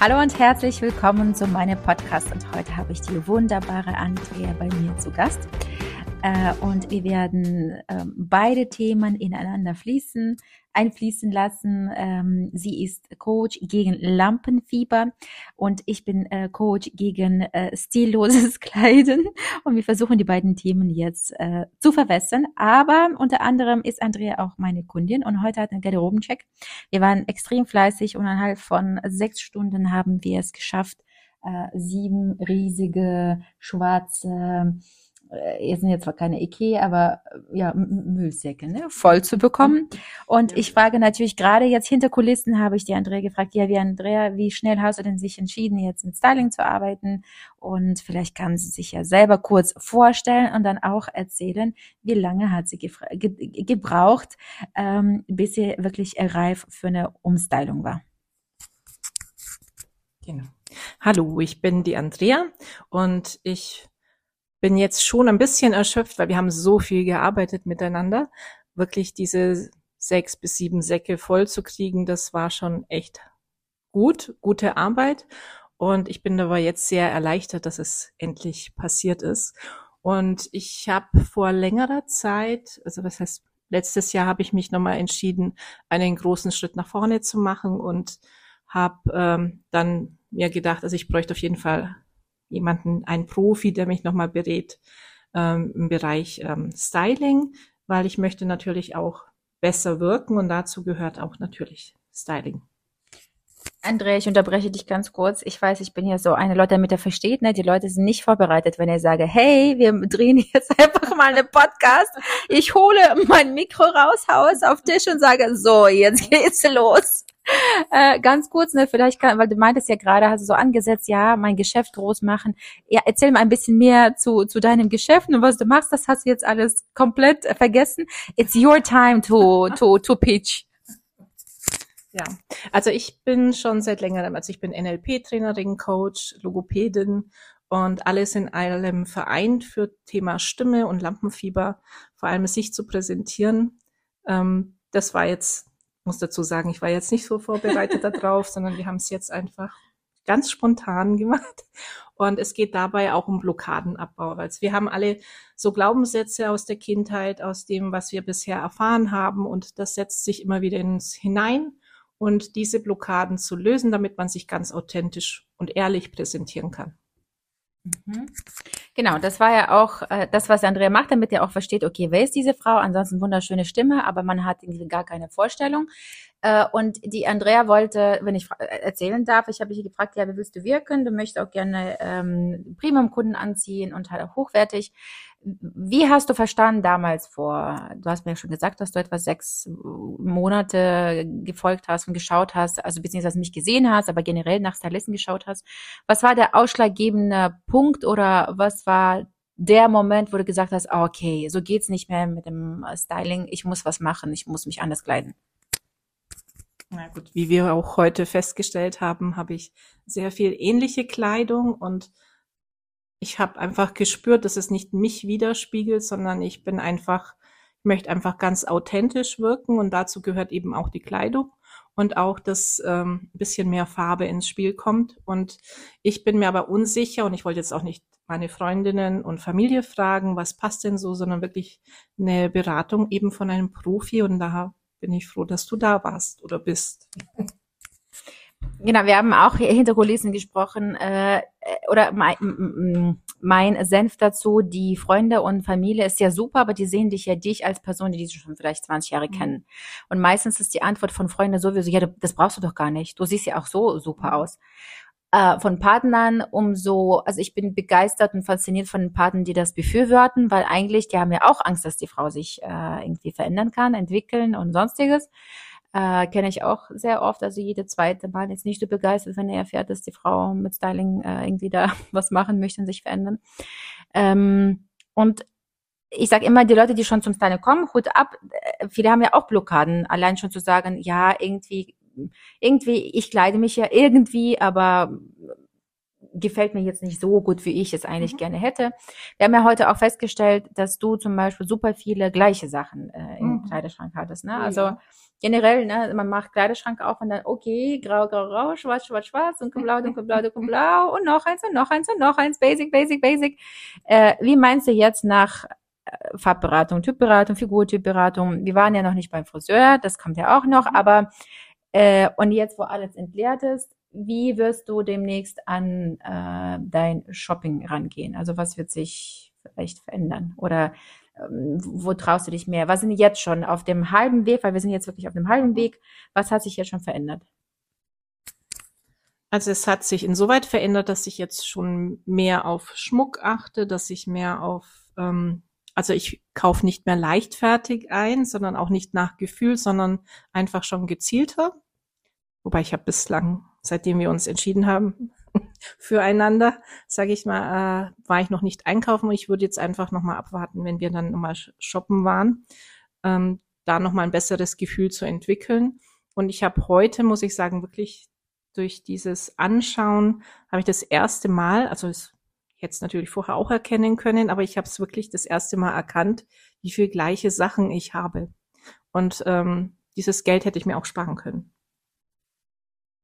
Hallo und herzlich willkommen zu meinem Podcast. Und heute habe ich die wunderbare Andrea bei mir zu Gast. Äh, und wir werden ähm, beide Themen ineinander fließen einfließen lassen. Ähm, sie ist Coach gegen Lampenfieber und ich bin äh, Coach gegen äh, stilloses Kleiden und wir versuchen die beiden Themen jetzt äh, zu verwässern. Aber unter anderem ist Andrea auch meine Kundin und heute hat einen Garderobencheck. Wir waren extrem fleißig und innerhalb von sechs Stunden haben wir es geschafft, äh, sieben riesige schwarze äh, sind jetzt zwar keine Ikea, aber äh, ja, Müllsäcke, ne, voll zu bekommen. Und ich frage natürlich gerade jetzt hinter Kulissen habe ich die Andrea gefragt, ja, wie Andrea, wie schnell hast du denn sich entschieden, jetzt mit Styling zu arbeiten? Und vielleicht kann sie sich ja selber kurz vorstellen und dann auch erzählen, wie lange hat sie ge gebraucht, ähm, bis sie wirklich reif für eine Umstylung war. Genau. Hallo, ich bin die Andrea und ich bin jetzt schon ein bisschen erschöpft, weil wir haben so viel gearbeitet miteinander. Wirklich diese sechs bis sieben Säcke voll zu kriegen, das war schon echt gut, gute Arbeit. Und ich bin aber jetzt sehr erleichtert, dass es endlich passiert ist. Und ich habe vor längerer Zeit, also was heißt, letztes Jahr habe ich mich nochmal entschieden, einen großen Schritt nach vorne zu machen und habe ähm, dann mir gedacht, also ich bräuchte auf jeden Fall jemanden, einen Profi, der mich nochmal berät ähm, im Bereich ähm, Styling, weil ich möchte natürlich auch besser wirken und dazu gehört auch natürlich Styling. Andrea, ich unterbreche dich ganz kurz. Ich weiß, ich bin ja so eine Leute, damit er versteht, ne? Die Leute sind nicht vorbereitet, wenn er sage, hey, wir drehen jetzt einfach mal eine Podcast. Ich hole mein Mikro raus, haue es auf Tisch und sage, so, jetzt geht's los. Äh, ganz kurz, ne, vielleicht kann, weil du meintest ja gerade, hast du so angesetzt, ja, mein Geschäft groß machen. Ja, erzähl mal ein bisschen mehr zu, zu deinem Geschäft und was du machst. Das hast du jetzt alles komplett vergessen. It's your time to, to, to pitch. Ja, also ich bin schon seit längerem, also ich bin NLP-Trainerin, Coach, Logopädin und alles in allem vereint für Thema Stimme und Lampenfieber, vor allem sich zu präsentieren. Ähm, das war jetzt muss dazu sagen, ich war jetzt nicht so vorbereitet darauf, sondern wir haben es jetzt einfach ganz spontan gemacht. Und es geht dabei auch um Blockadenabbau, weil wir haben alle so Glaubenssätze aus der Kindheit, aus dem, was wir bisher erfahren haben. Und das setzt sich immer wieder ins hinein. Und diese Blockaden zu lösen, damit man sich ganz authentisch und ehrlich präsentieren kann. Mhm. Genau, das war ja auch äh, das, was Andrea macht, damit er auch versteht, okay, wer ist diese Frau? Ansonsten wunderschöne Stimme, aber man hat irgendwie gar keine Vorstellung. Äh, und die Andrea wollte, wenn ich äh, erzählen darf, ich habe sie gefragt, ja, wie willst du wirken? Du möchtest auch gerne ähm, Premium-Kunden anziehen und halt auch hochwertig. Wie hast du verstanden damals vor, du hast mir ja schon gesagt, dass du etwa sechs Monate gefolgt hast und geschaut hast, also beziehungsweise mich gesehen hast, aber generell nach Stylisten geschaut hast. Was war der ausschlaggebende Punkt oder was war der Moment, wo du gesagt hast, ah, okay, so geht's nicht mehr mit dem Styling, ich muss was machen, ich muss mich anders kleiden? Na gut, wie wir auch heute festgestellt haben, habe ich sehr viel ähnliche Kleidung und ich habe einfach gespürt, dass es nicht mich widerspiegelt, sondern ich bin einfach, ich möchte einfach ganz authentisch wirken und dazu gehört eben auch die Kleidung und auch, dass ähm, ein bisschen mehr Farbe ins Spiel kommt. Und ich bin mir aber unsicher und ich wollte jetzt auch nicht meine Freundinnen und Familie fragen, was passt denn so, sondern wirklich eine Beratung eben von einem Profi und da bin ich froh, dass du da warst oder bist. Genau, wir haben auch hinter Kulissen gesprochen, äh, oder mein, mein Senf dazu, die Freunde und Familie ist ja super, aber die sehen dich ja dich als Person, die dich schon vielleicht 20 Jahre mhm. kennen. Und meistens ist die Antwort von Freunden sowieso, ja, das brauchst du doch gar nicht. Du siehst ja auch so super aus. Äh, von Partnern umso, also ich bin begeistert und fasziniert von den Partnern, die das befürworten, weil eigentlich, die haben ja auch Angst, dass die Frau sich äh, irgendwie verändern kann, entwickeln und sonstiges. Äh, Kenne ich auch sehr oft. Also jede zweite Mann ist nicht so begeistert, wenn er erfährt, dass die Frau mit Styling äh, irgendwie da was machen möchte und sich verändern. Ähm, und ich sage immer, die Leute, die schon zum Styling kommen, Hut ab, äh, viele haben ja auch Blockaden, allein schon zu sagen, ja, irgendwie, irgendwie, ich kleide mich ja irgendwie, aber gefällt mir jetzt nicht so gut, wie ich es eigentlich mhm. gerne hätte. Wir haben ja heute auch festgestellt, dass du zum Beispiel super viele gleiche Sachen äh, im mhm. Kleiderschrank hattest. Ne? Also ja. generell, ne, man macht Kleiderschrank auf und dann, okay, grau, grau, grau, schwarz, schwarz, schwarz, dunkelblau, dunkelblau, dunkelblau und noch eins und noch eins und noch eins, basic, basic, basic. Äh, wie meinst du jetzt nach äh, Farbberatung, Typberatung, Figurtypberatung? Wir waren ja noch nicht beim Friseur, das kommt ja auch noch, mhm. aber äh, und jetzt, wo alles entleert ist, wie wirst du demnächst an äh, dein Shopping rangehen? Also was wird sich vielleicht verändern? Oder ähm, wo traust du dich mehr? Was sind jetzt schon auf dem halben Weg? Weil wir sind jetzt wirklich auf dem halben Weg. Was hat sich jetzt schon verändert? Also es hat sich insoweit verändert, dass ich jetzt schon mehr auf Schmuck achte, dass ich mehr auf, ähm, also ich kaufe nicht mehr leichtfertig ein, sondern auch nicht nach Gefühl, sondern einfach schon gezielter. Wobei ich habe bislang seitdem wir uns entschieden haben füreinander, sage ich mal, äh, war ich noch nicht einkaufen. Ich würde jetzt einfach nochmal abwarten, wenn wir dann nochmal shoppen waren, ähm, da nochmal ein besseres Gefühl zu entwickeln. Und ich habe heute, muss ich sagen, wirklich durch dieses Anschauen, habe ich das erste Mal, also es jetzt natürlich vorher auch erkennen können, aber ich habe es wirklich das erste Mal erkannt, wie viel gleiche Sachen ich habe. Und ähm, dieses Geld hätte ich mir auch sparen können.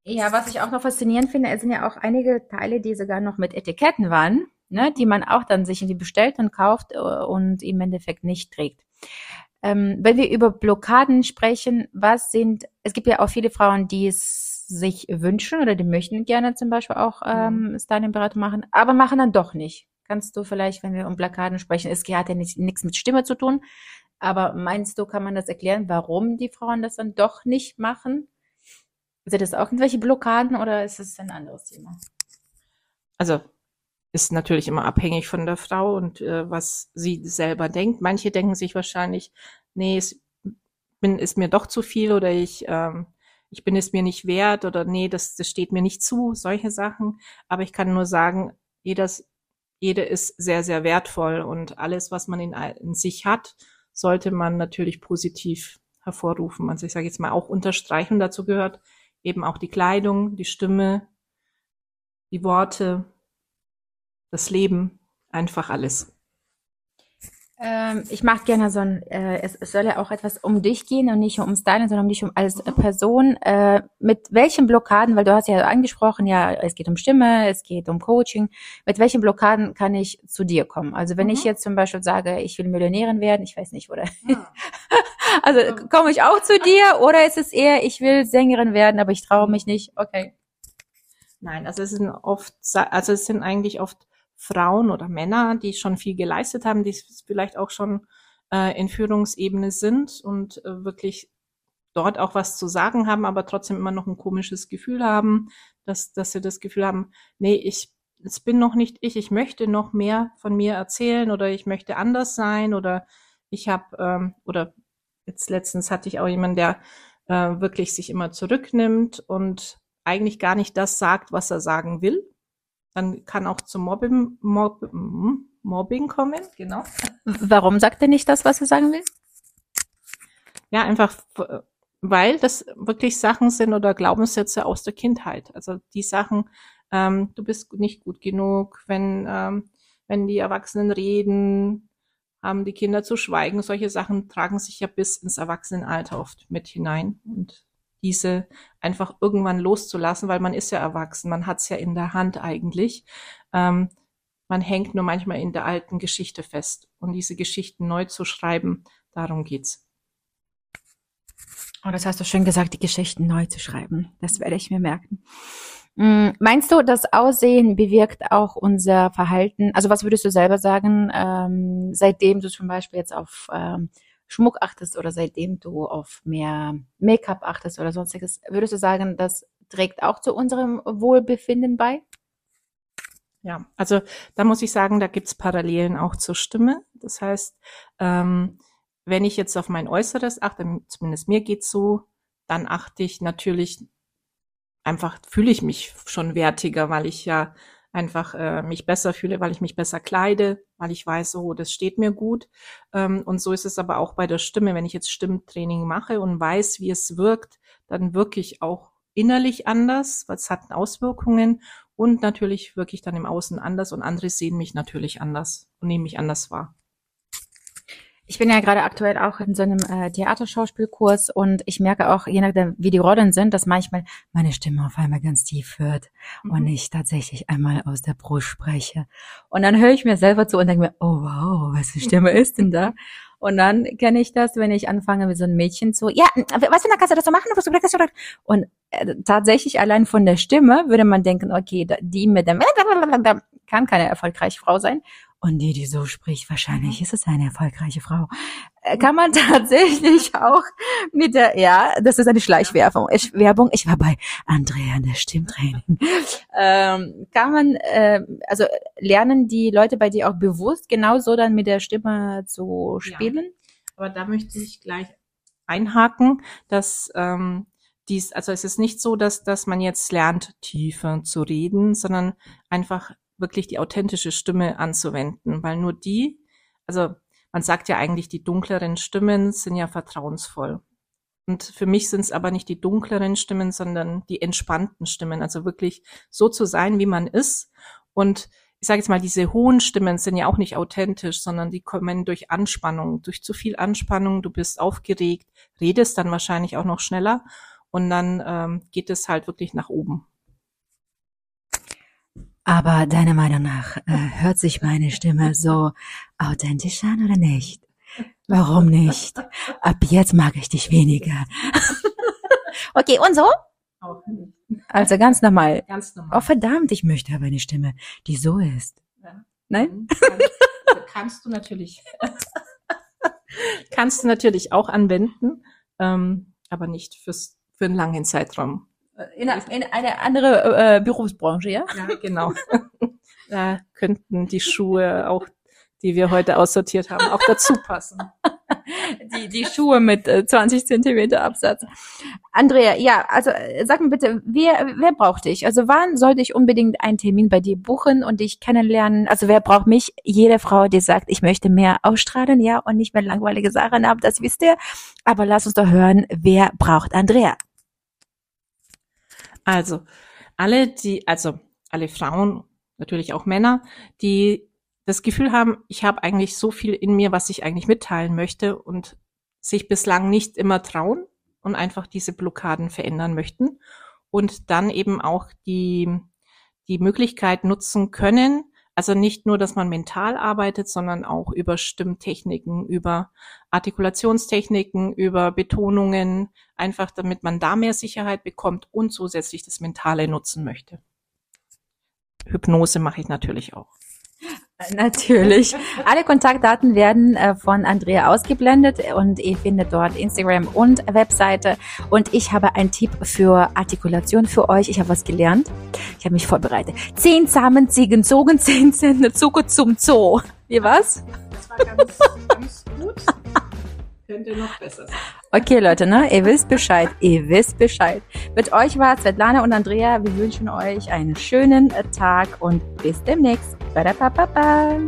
Ja, was ich auch noch faszinierend finde, es sind ja auch einige Teile, die sogar noch mit Etiketten waren, ne, die man auch dann sich in die bestellt und kauft äh, und im Endeffekt nicht trägt. Ähm, wenn wir über Blockaden sprechen, was sind, es gibt ja auch viele Frauen, die es sich wünschen oder die möchten gerne zum Beispiel auch ähm, mhm. Styling-Beratung machen, aber machen dann doch nicht. Kannst du vielleicht, wenn wir um Blockaden sprechen, es hat ja nichts mit Stimme zu tun, aber meinst du, kann man das erklären, warum die Frauen das dann doch nicht machen? Sind das auch irgendwelche Blockaden oder ist es ein anderes Thema? Also ist natürlich immer abhängig von der Frau und äh, was sie selber denkt. Manche denken sich wahrscheinlich, nee, es bin, ist mir doch zu viel oder ich, ähm, ich bin es mir nicht wert oder nee, das, das steht mir nicht zu, solche Sachen. Aber ich kann nur sagen, jedes, jede ist sehr, sehr wertvoll und alles, was man in, in sich hat, sollte man natürlich positiv hervorrufen. Also ich sage jetzt mal auch unterstreichen, dazu gehört eben auch die Kleidung, die Stimme, die Worte, das Leben, einfach alles. Ähm, ich mache gerne so ein, äh, es, es soll ja auch etwas um dich gehen und nicht um Styling, sondern um dich um als Person. Äh, mit welchen Blockaden, weil du hast ja angesprochen, ja, es geht um Stimme, es geht um Coaching. Mit welchen Blockaden kann ich zu dir kommen? Also wenn mhm. ich jetzt zum Beispiel sage, ich will Millionärin werden, ich weiß nicht, oder? Ja. also komme ich auch zu dir oder ist es eher, ich will Sängerin werden, aber ich traue mich nicht? Okay. Nein, also es sind oft, also es sind eigentlich oft Frauen oder Männer, die schon viel geleistet haben, die vielleicht auch schon äh, in Führungsebene sind und äh, wirklich dort auch was zu sagen haben, aber trotzdem immer noch ein komisches Gefühl haben, dass, dass sie das Gefühl haben, nee, ich, es bin noch nicht ich, ich möchte noch mehr von mir erzählen oder ich möchte anders sein oder ich habe, ähm, oder jetzt letztens hatte ich auch jemanden, der äh, wirklich sich immer zurücknimmt und eigentlich gar nicht das sagt, was er sagen will, dann kann auch zum Mobbing, Mob, hm, Mobbing kommen, genau. Warum sagt er nicht das, was er sagen will? Ja, einfach, weil das wirklich Sachen sind oder Glaubenssätze aus der Kindheit. Also die Sachen, ähm, du bist nicht gut genug, wenn, ähm, wenn die Erwachsenen reden, haben die Kinder zu schweigen. Solche Sachen tragen sich ja bis ins Erwachsenenalter oft mit hinein. Und diese einfach irgendwann loszulassen, weil man ist ja erwachsen, man hat es ja in der Hand eigentlich. Ähm, man hängt nur manchmal in der alten Geschichte fest. Und diese Geschichten neu zu schreiben, darum geht's. Oh, das hast du schön gesagt, die Geschichten neu zu schreiben. Das werde ich mir merken. Mm, meinst du, das Aussehen bewirkt auch unser Verhalten? Also was würdest du selber sagen, ähm, seitdem du zum Beispiel jetzt auf ähm, Schmuck achtest oder seitdem du auf mehr Make-up achtest oder sonstiges, würdest du sagen, das trägt auch zu unserem Wohlbefinden bei? Ja, also da muss ich sagen, da gibt's Parallelen auch zur Stimme. Das heißt, ähm, wenn ich jetzt auf mein Äußeres achte, zumindest mir geht's so, dann achte ich natürlich einfach, fühle ich mich schon wertiger, weil ich ja einfach äh, mich besser fühle, weil ich mich besser kleide, weil ich weiß, oh, das steht mir gut. Ähm, und so ist es aber auch bei der Stimme. Wenn ich jetzt Stimmtraining mache und weiß, wie es wirkt, dann wirke ich auch innerlich anders, weil es hat Auswirkungen und natürlich wirke ich dann im Außen anders und andere sehen mich natürlich anders und nehmen mich anders wahr. Ich bin ja gerade aktuell auch in so einem äh, Theaterschauspielkurs und ich merke auch, je nachdem, wie die Rollen sind, dass manchmal meine Stimme auf einmal ganz tief wird mhm. und ich tatsächlich einmal aus der Brust spreche. Und dann höre ich mir selber zu und denke mir, oh wow, was für Stimme ist denn da? Und dann kenne ich das, wenn ich anfange mit so einem Mädchen zu, ja, was denn, da kannst du das so machen? Und äh, tatsächlich allein von der Stimme würde man denken, okay, die mit dem kann keine erfolgreiche Frau sein. Und die, die so spricht, wahrscheinlich mhm. ist es eine erfolgreiche Frau. Äh, kann man tatsächlich auch mit der, ja, das ist eine Schleichwerbung. Ich, Werbung, ich war bei Andrea in der Stimmtraining. ähm, kann man, äh, also lernen die Leute bei dir auch bewusst genauso dann mit der Stimme zu spielen? Ja. Aber da möchte ich gleich einhaken, dass ähm, dies, also es ist nicht so, dass, dass man jetzt lernt, tiefer zu reden, sondern einfach wirklich die authentische Stimme anzuwenden, weil nur die, also man sagt ja eigentlich, die dunkleren Stimmen sind ja vertrauensvoll. Und für mich sind es aber nicht die dunkleren Stimmen, sondern die entspannten Stimmen. Also wirklich so zu sein, wie man ist. Und ich sage jetzt mal, diese hohen Stimmen sind ja auch nicht authentisch, sondern die kommen durch Anspannung, durch zu viel Anspannung. Du bist aufgeregt, redest dann wahrscheinlich auch noch schneller und dann ähm, geht es halt wirklich nach oben. Aber deiner Meinung nach, äh, hört sich meine Stimme so authentisch an oder nicht? Warum nicht? Ab jetzt mag ich dich weniger. okay, und so? Auch nicht. Also ganz normal. Ganz normal. Oh verdammt, ich möchte aber eine Stimme, die so ist. Ja. Nein? Also kannst du natürlich, kannst du natürlich auch anwenden, ähm, aber nicht fürs, für einen langen Zeitraum. In, in eine andere äh, Berufsbranche, ja? Ja, genau. da könnten die Schuhe auch, die wir heute aussortiert haben, auch dazu passen. die, die Schuhe mit äh, 20 Zentimeter Absatz. Andrea, ja, also äh, sag mir bitte, wer, wer braucht dich? Also wann sollte ich unbedingt einen Termin bei dir buchen und dich kennenlernen? Also wer braucht mich? Jede Frau, die sagt, ich möchte mehr ausstrahlen, ja, und nicht mehr langweilige Sachen haben, das wisst ihr. Aber lass uns doch hören, wer braucht Andrea? Also, alle, die, also alle Frauen, natürlich auch Männer, die das Gefühl haben, ich habe eigentlich so viel in mir, was ich eigentlich mitteilen möchte und sich bislang nicht immer trauen und einfach diese Blockaden verändern möchten und dann eben auch die, die Möglichkeit nutzen können, also nicht nur, dass man mental arbeitet, sondern auch über Stimmtechniken, über Artikulationstechniken, über Betonungen, einfach damit man da mehr Sicherheit bekommt und zusätzlich das Mentale nutzen möchte. Hypnose mache ich natürlich auch. Natürlich. Alle Kontaktdaten werden äh, von Andrea ausgeblendet und ihr findet dort Instagram und Webseite. Und ich habe einen Tipp für Artikulation für euch. Ich habe was gelernt. Ich habe mich vorbereitet. Zehn Samenziegen zogen zehn Zähne Zucker zum Zoo. Wie was? Das war ganz. Könnte noch besser sein. Okay, Leute, ne? Ihr wisst Bescheid. Ihr wisst Bescheid. Mit euch war Svetlana und Andrea. Wir wünschen euch einen schönen Tag und bis demnächst. Ba-da-ba-ba-ba.